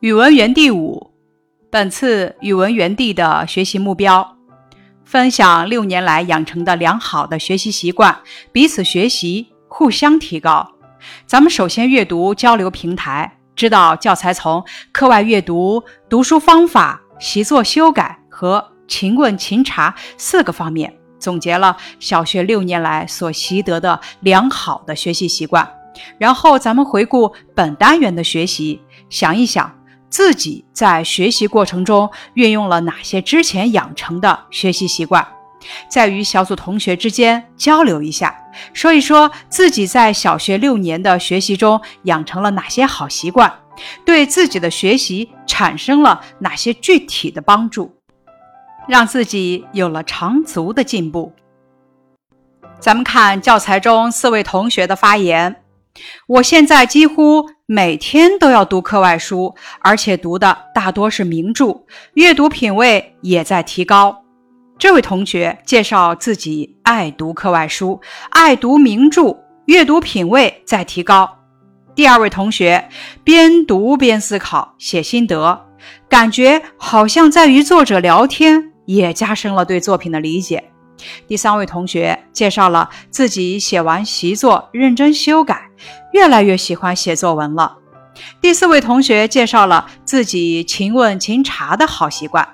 语文园地五，本次语文园地的学习目标：分享六年来养成的良好的学习习惯，彼此学习，互相提高。咱们首先阅读交流平台，知道教材从课外阅读、读书方法、习作修改和勤问勤查四个方面，总结了小学六年来所习得的良好的学习习惯。然后咱们回顾本单元的学习，想一想。自己在学习过程中运用了哪些之前养成的学习习惯，在与小组同学之间交流一下，说一说自己在小学六年的学习中养成了哪些好习惯，对自己的学习产生了哪些具体的帮助，让自己有了长足的进步。咱们看教材中四位同学的发言。我现在几乎每天都要读课外书，而且读的大多是名著，阅读品味也在提高。这位同学介绍自己爱读课外书，爱读名著，阅读品味在提高。第二位同学边读边思考，写心得，感觉好像在与作者聊天，也加深了对作品的理解。第三位同学介绍了自己写完习作认真修改，越来越喜欢写作文了。第四位同学介绍了自己勤问勤查的好习惯。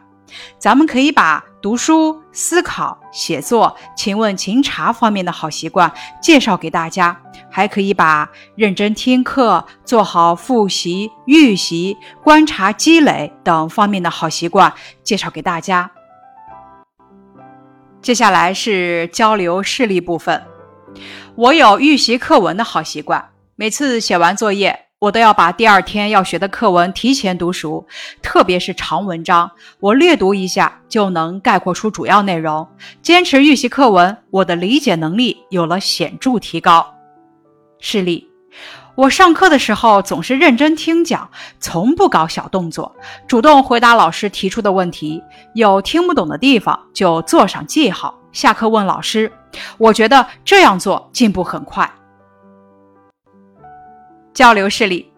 咱们可以把读书、思考、写作、勤问勤查方面的好习惯介绍给大家，还可以把认真听课、做好复习、预习、观察积累等方面的好习惯介绍给大家。接下来是交流事例部分。我有预习课文的好习惯，每次写完作业，我都要把第二天要学的课文提前读熟，特别是长文章，我略读一下就能概括出主要内容。坚持预习课文，我的理解能力有了显著提高。事例。我上课的时候总是认真听讲，从不搞小动作，主动回答老师提出的问题。有听不懂的地方就做上记号，下课问老师。我觉得这样做进步很快。交流事例：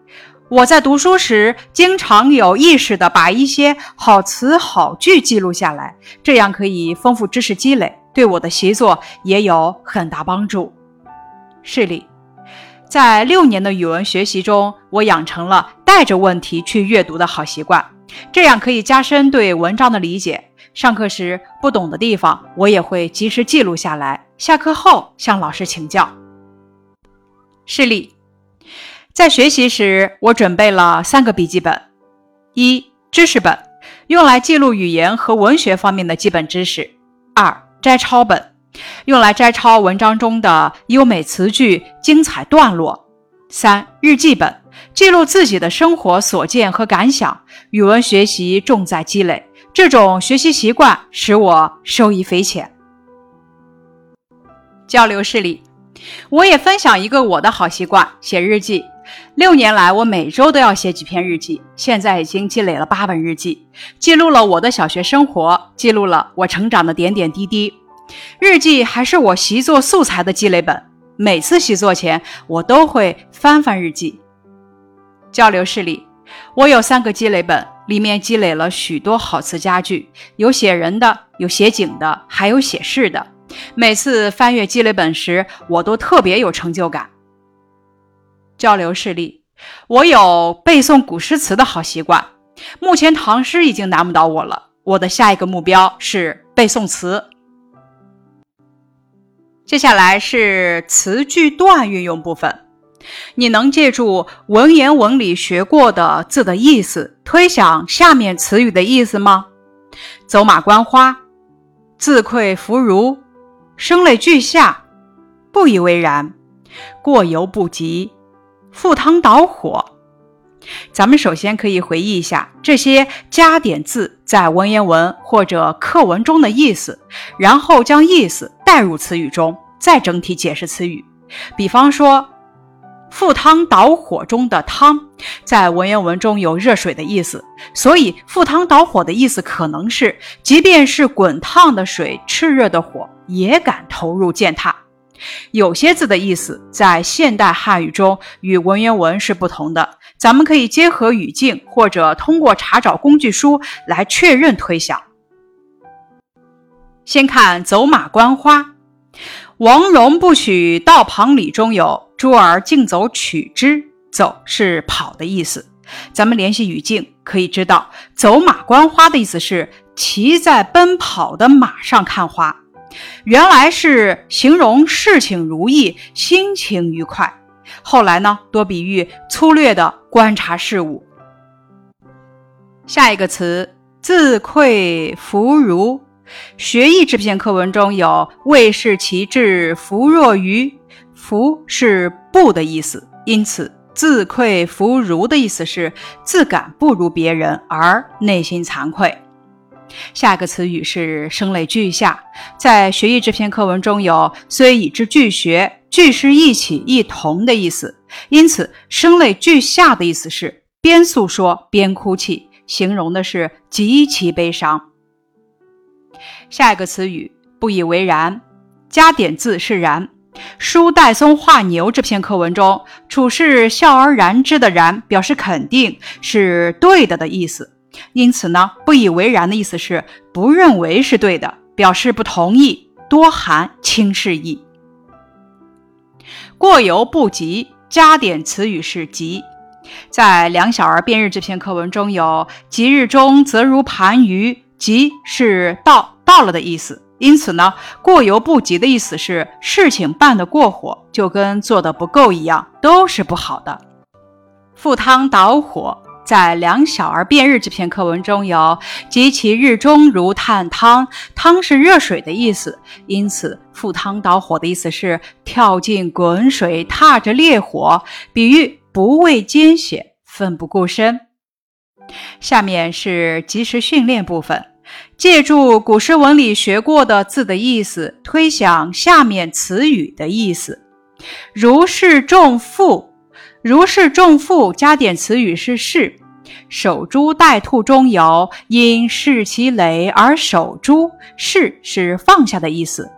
我在读书时经常有意识地把一些好词好句记录下来，这样可以丰富知识积累，对我的习作也有很大帮助。事例。在六年的语文学习中，我养成了带着问题去阅读的好习惯，这样可以加深对文章的理解。上课时不懂的地方，我也会及时记录下来，下课后向老师请教。示例：在学习时，我准备了三个笔记本：一、知识本，用来记录语言和文学方面的基本知识；二、摘抄本。用来摘抄文章中的优美词句、精彩段落。三、日记本记录自己的生活所见和感想。语文学习重在积累，这种学习习惯使我受益匪浅。交流室里，我也分享一个我的好习惯：写日记。六年来，我每周都要写几篇日记，现在已经积累了八本日记，记录了我的小学生活，记录了我成长的点点滴滴。日记还是我习作素材的积累本，每次习作前我都会翻翻日记。交流室里，我有三个积累本，里面积累了许多好词佳句，有写人的，有写景的，还有写事的。每次翻阅积累本时，我都特别有成就感。交流事例，我有背诵古诗词的好习惯，目前唐诗已经难不倒我了，我的下一个目标是背诵词。接下来是词句段运用部分，你能借助文言文里学过的字的意思，推想下面词语的意思吗？走马观花，自愧弗如，声泪俱下，不以为然，过犹不及，赴汤蹈火。咱们首先可以回忆一下这些加点字在文言文或者课文中的意思，然后将意思。带入词语中，再整体解释词语。比方说，“赴汤蹈火”中的“汤”在文言文中有热水的意思，所以“赴汤蹈火”的意思可能是，即便是滚烫的水、炽热的火，也敢投入践踏。有些字的意思在现代汉语中与文言文是不同的，咱们可以结合语境或者通过查找工具书来确认推想。先看“走马观花”，“王戎不取道旁李”中有“诸儿竞走取之”，“走”是跑的意思。咱们联系语境，可以知道“走马观花”的意思是骑在奔跑的马上看花。原来是形容事情如意、心情愉快，后来呢，多比喻粗略的观察事物。下一个词“自愧弗如”，学艺这篇课文中有“未视其志，弗若愚”，“弗”是不的意思，因此“自愧弗如”的意思是自感不如别人而内心惭愧。下一个词语是声泪俱下，在学艺这篇课文中有“虽已知俱学”，俱是一起、一同的意思，因此声泪俱下的意思是边诉说边哭泣，形容的是极其悲伤。下一个词语不以为然，加点字是然。书戴松画牛这篇课文中，处事笑而然之的然表示肯定是对的的意思。因此呢，不以为然的意思是不认为是对的，表示不同意，多含轻视意。过犹不及，加点词语是及。在两小儿辩日这篇课文中有“吉日中则如盘盂”，及是到到了的意思。因此呢，过犹不及的意思是事情办得过火，就跟做的不够一样，都是不好的。赴汤蹈火。在两小儿辩日这篇课文中有“及其日中如探汤”，汤是热水的意思，因此赴汤蹈火的意思是跳进滚水，踏着烈火，比喻不畏艰险，奋不顾身。下面是即时训练部分，借助古诗文里学过的字的意思，推想下面词语的意思：如释重负。如释重负，加点词语是是。守株待兔中有因视其累而守株，是是放下的意思。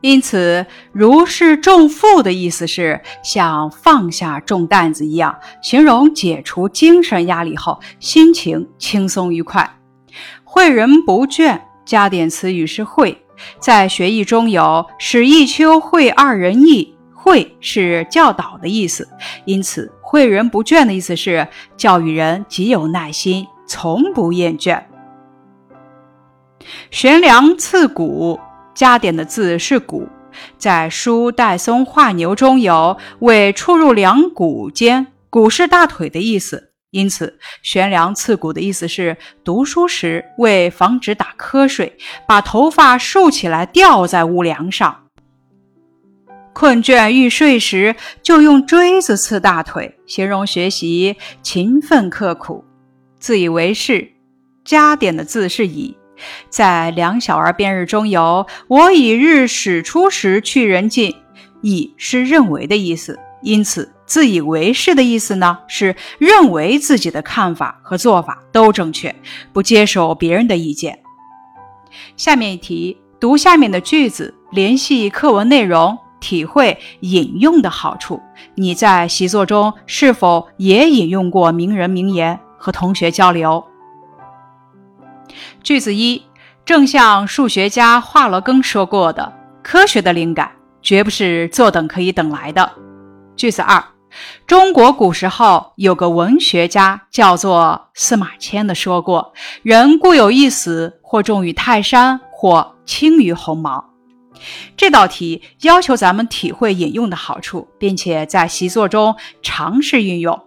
因此，如释重负的意思是像放下重担子一样，形容解除精神压力后心情轻松愉快。诲人不倦，加点词语是诲。在学弈中有使一秋诲二人意。诲是教导的意思，因此诲人不倦的意思是教育人极有耐心，从不厌倦。悬梁刺股，加点的字是股，在书戴嵩画牛中有为触入梁骨间，骨是大腿的意思，因此悬梁刺股的意思是读书时为防止打瞌睡，把头发竖起来吊在屋梁上。困倦欲睡时，就用锥子刺大腿，形容学习勤奋刻苦。自以为是，加点的字是以。在两小儿辩日中有“我以日始出时去人尽”，以是认为的意思，因此自以为是的意思呢，是认为自己的看法和做法都正确，不接受别人的意见。下面一题，读下面的句子，联系课文内容。体会引用的好处，你在习作中是否也引用过名人名言？和同学交流。句子一，正像数学家华罗庚说过的，科学的灵感绝不是坐等可以等来的。句子二，中国古时候有个文学家叫做司马迁的说过，人固有一死，或重于泰山，或轻于鸿毛。这道题要求咱们体会引用的好处，并且在习作中尝试运用。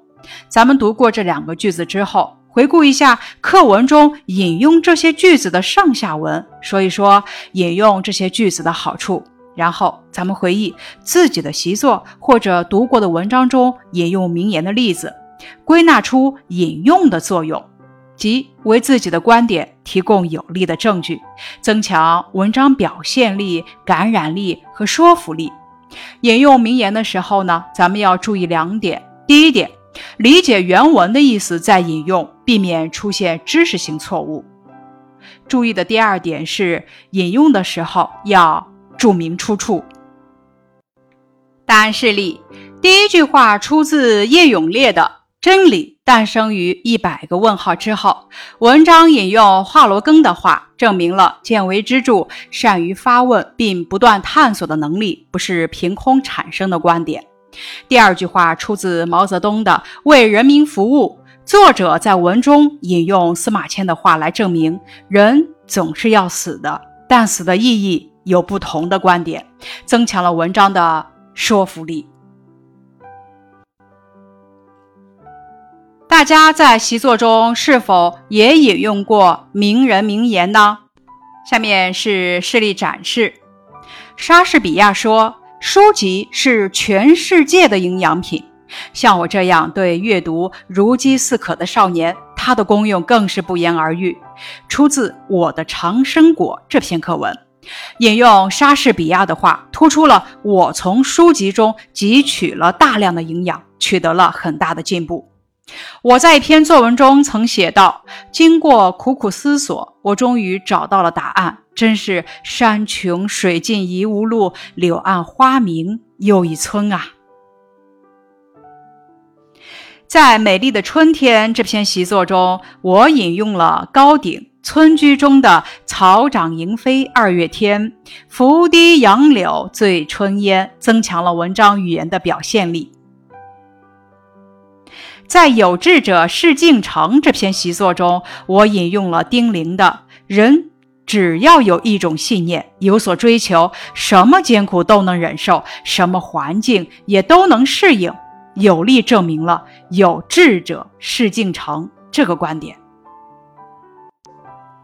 咱们读过这两个句子之后，回顾一下课文中引用这些句子的上下文，说一说引用这些句子的好处。然后咱们回忆自己的习作或者读过的文章中引用名言的例子，归纳出引用的作用。即为自己的观点提供有力的证据，增强文章表现力、感染力和说服力。引用名言的时候呢，咱们要注意两点：第一点，理解原文的意思再引用，避免出现知识性错误；注意的第二点是，引用的时候要注明出处。答案是例。第一句话出自叶永烈的《真理诞生于一百个问号之后》。文章引用华罗庚的话，证明了见微知著、善于发问并不断探索的能力不是凭空产生的观点。第二句话出自毛泽东的《为人民服务》。作者在文中引用司马迁的话来证明，人总是要死的，但死的意义有不同的观点，增强了文章的说服力。大家在习作中是否也引用过名人名言呢？下面是事例展示。莎士比亚说：“书籍是全世界的营养品。”像我这样对阅读如饥似渴的少年，它的功用更是不言而喻。出自《我的长生果》这篇课文，引用莎士比亚的话，突出了我从书籍中汲取了大量的营养，取得了很大的进步。我在一篇作文中曾写道：“经过苦苦思索，我终于找到了答案。真是山穷水尽疑无路，柳暗花明又一村啊！”在《美丽的春天》这篇习作中，我引用了高鼎《村居》中的“草长莺飞二月天，拂堤杨柳醉春烟”，增强了文章语言的表现力。在《有志者事竟成》这篇习作中，我引用了丁玲的“人只要有一种信念，有所追求，什么艰苦都能忍受，什么环境也都能适应”，有力证明了“有志者事竟成”这个观点。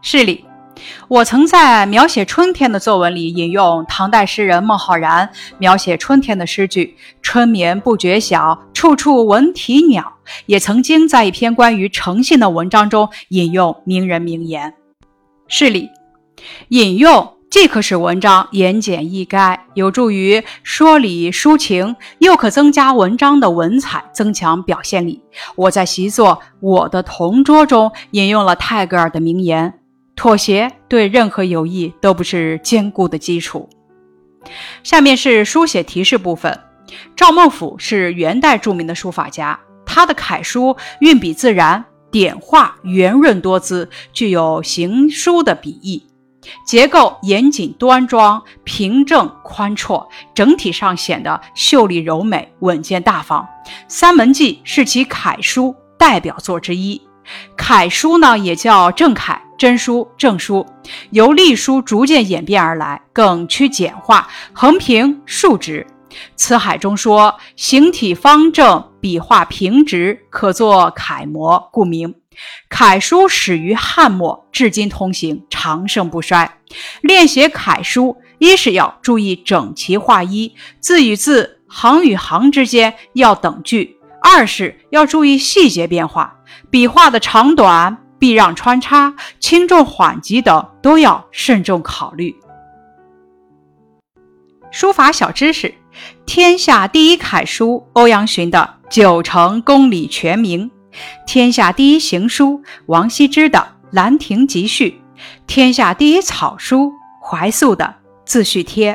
事例。我曾在描写春天的作文里引用唐代诗人孟浩然描写春天的诗句：“春眠不觉晓，处处闻啼鸟。”也曾经在一篇关于诚信的文章中引用名人名言。事例：引用既可使文章言简意赅，有助于说理抒情，又可增加文章的文采，增强表现力。我在习作《我的同桌》中引用了泰戈尔的名言。妥协对任何友谊都不是坚固的基础。下面是书写提示部分。赵孟俯是元代著名的书法家，他的楷书运笔自然，点画圆润多姿，具有行书的笔意，结构严谨端庄、平正宽绰，整体上显得秀丽柔美、稳健大方。《三门记》是其楷书代表作之一。楷书呢，也叫正楷。真书、正书由隶书逐渐演变而来，更趋简化，横平竖直。《辞海》中说：“形体方正，笔画平直，可作楷模，故名。”楷书始于汉末，至今通行，长盛不衰。练写楷书，一是要注意整齐划一，字与字、行与行之间要等距；二是要注意细节变化，笔画的长短。避让穿插、轻重缓急等都要慎重考虑。书法小知识：天下第一楷书欧阳询的《九成公理全名》，天下第一行书王羲之的《兰亭集序》，天下第一草书怀素的《自叙帖》。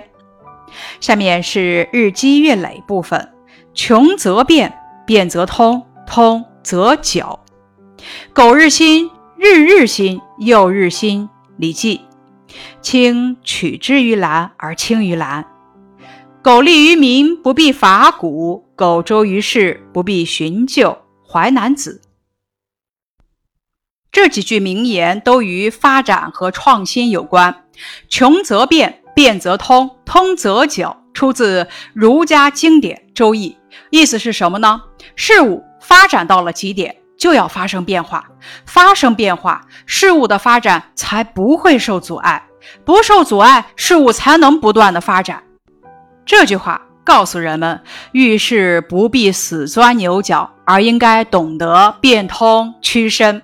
下面是日积月累部分：穷则变，变则通，通则久。苟日新，日日新，又日新。礼记：青取之于蓝而青于蓝。苟利于民，不必伐古；苟周于世，不必循旧。淮南子。这几句名言都与发展和创新有关。穷则变，变则通，通则久。出自儒家经典《周易》，意思是什么呢？事物发展到了极点。就要发生变化，发生变化，事物的发展才不会受阻碍，不受阻碍，事物才能不断的发展。这句话告诉人们，遇事不必死钻牛角，而应该懂得变通屈伸。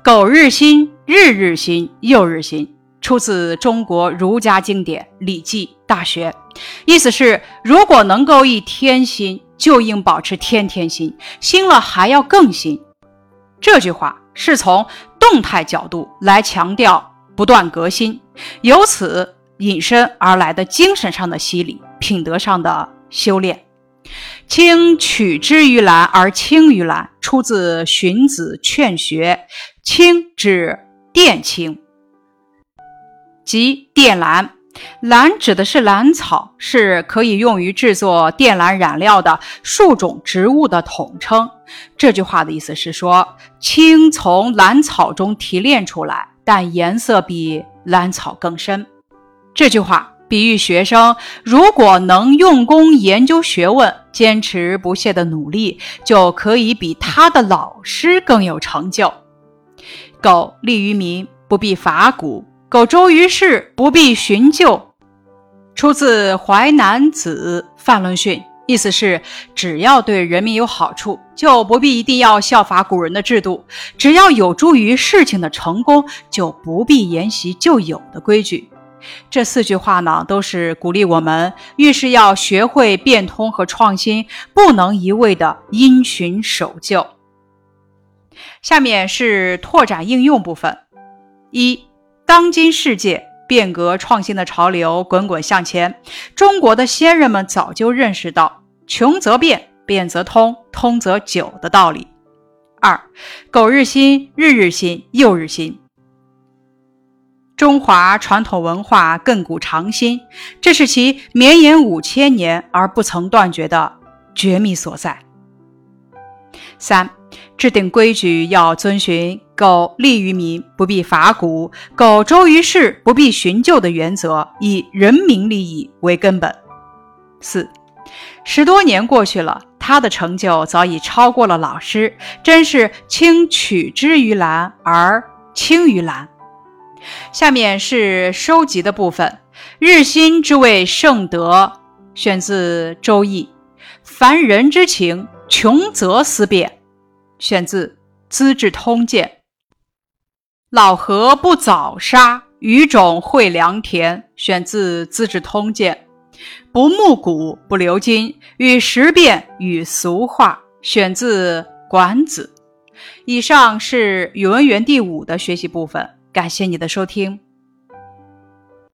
苟日新，日日新，又日新，出自中国儒家经典《礼记·大学》，意思是，如果能够一天新。就应保持天天新，新了还要更新。这句话是从动态角度来强调不断革新，由此引申而来的精神上的洗礼、品德上的修炼。清取之于蓝而清于蓝，出自《荀子·劝学》。清指靛青，即靛蓝。蓝指的是蓝草，是可以用于制作靛蓝染料的数种植物的统称。这句话的意思是说，青从蓝草中提炼出来，但颜色比蓝草更深。这句话。比喻学生如果能用功研究学问，坚持不懈的努力，就可以比他的老师更有成就。苟利于民，不必伐古；苟周于世，不必循旧。出自《淮南子·范论训》，意思是：只要对人民有好处，就不必一定要效法古人的制度；只要有助于事情的成功，就不必沿袭旧有的规矩。这四句话呢，都是鼓励我们遇事要学会变通和创新，不能一味的因循守旧。下面是拓展应用部分：一、当今世界变革创新的潮流滚滚向前，中国的先人们早就认识到“穷则变，变则通，通则久”的道理。二、苟日新，日日新，又日新。中华传统文化亘古长新，这是其绵延五千年而不曾断绝的绝密所在。三、制定规矩要遵循“苟利于民，不必伐古；苟周于世，不必循旧”的原则，以人民利益为根本。四、十多年过去了，他的成就早已超过了老师，真是轻取之于蓝而轻于蓝。下面是收集的部分。日新之谓圣德，选自《周易》。凡人之情，穷则思变，选自《资治通鉴》。老何不早杀，余种会良田，选自《资治通鉴》。不慕古不留今，与时变与俗化，选自《管子》。以上是语文园地五的学习部分。感谢你的收听。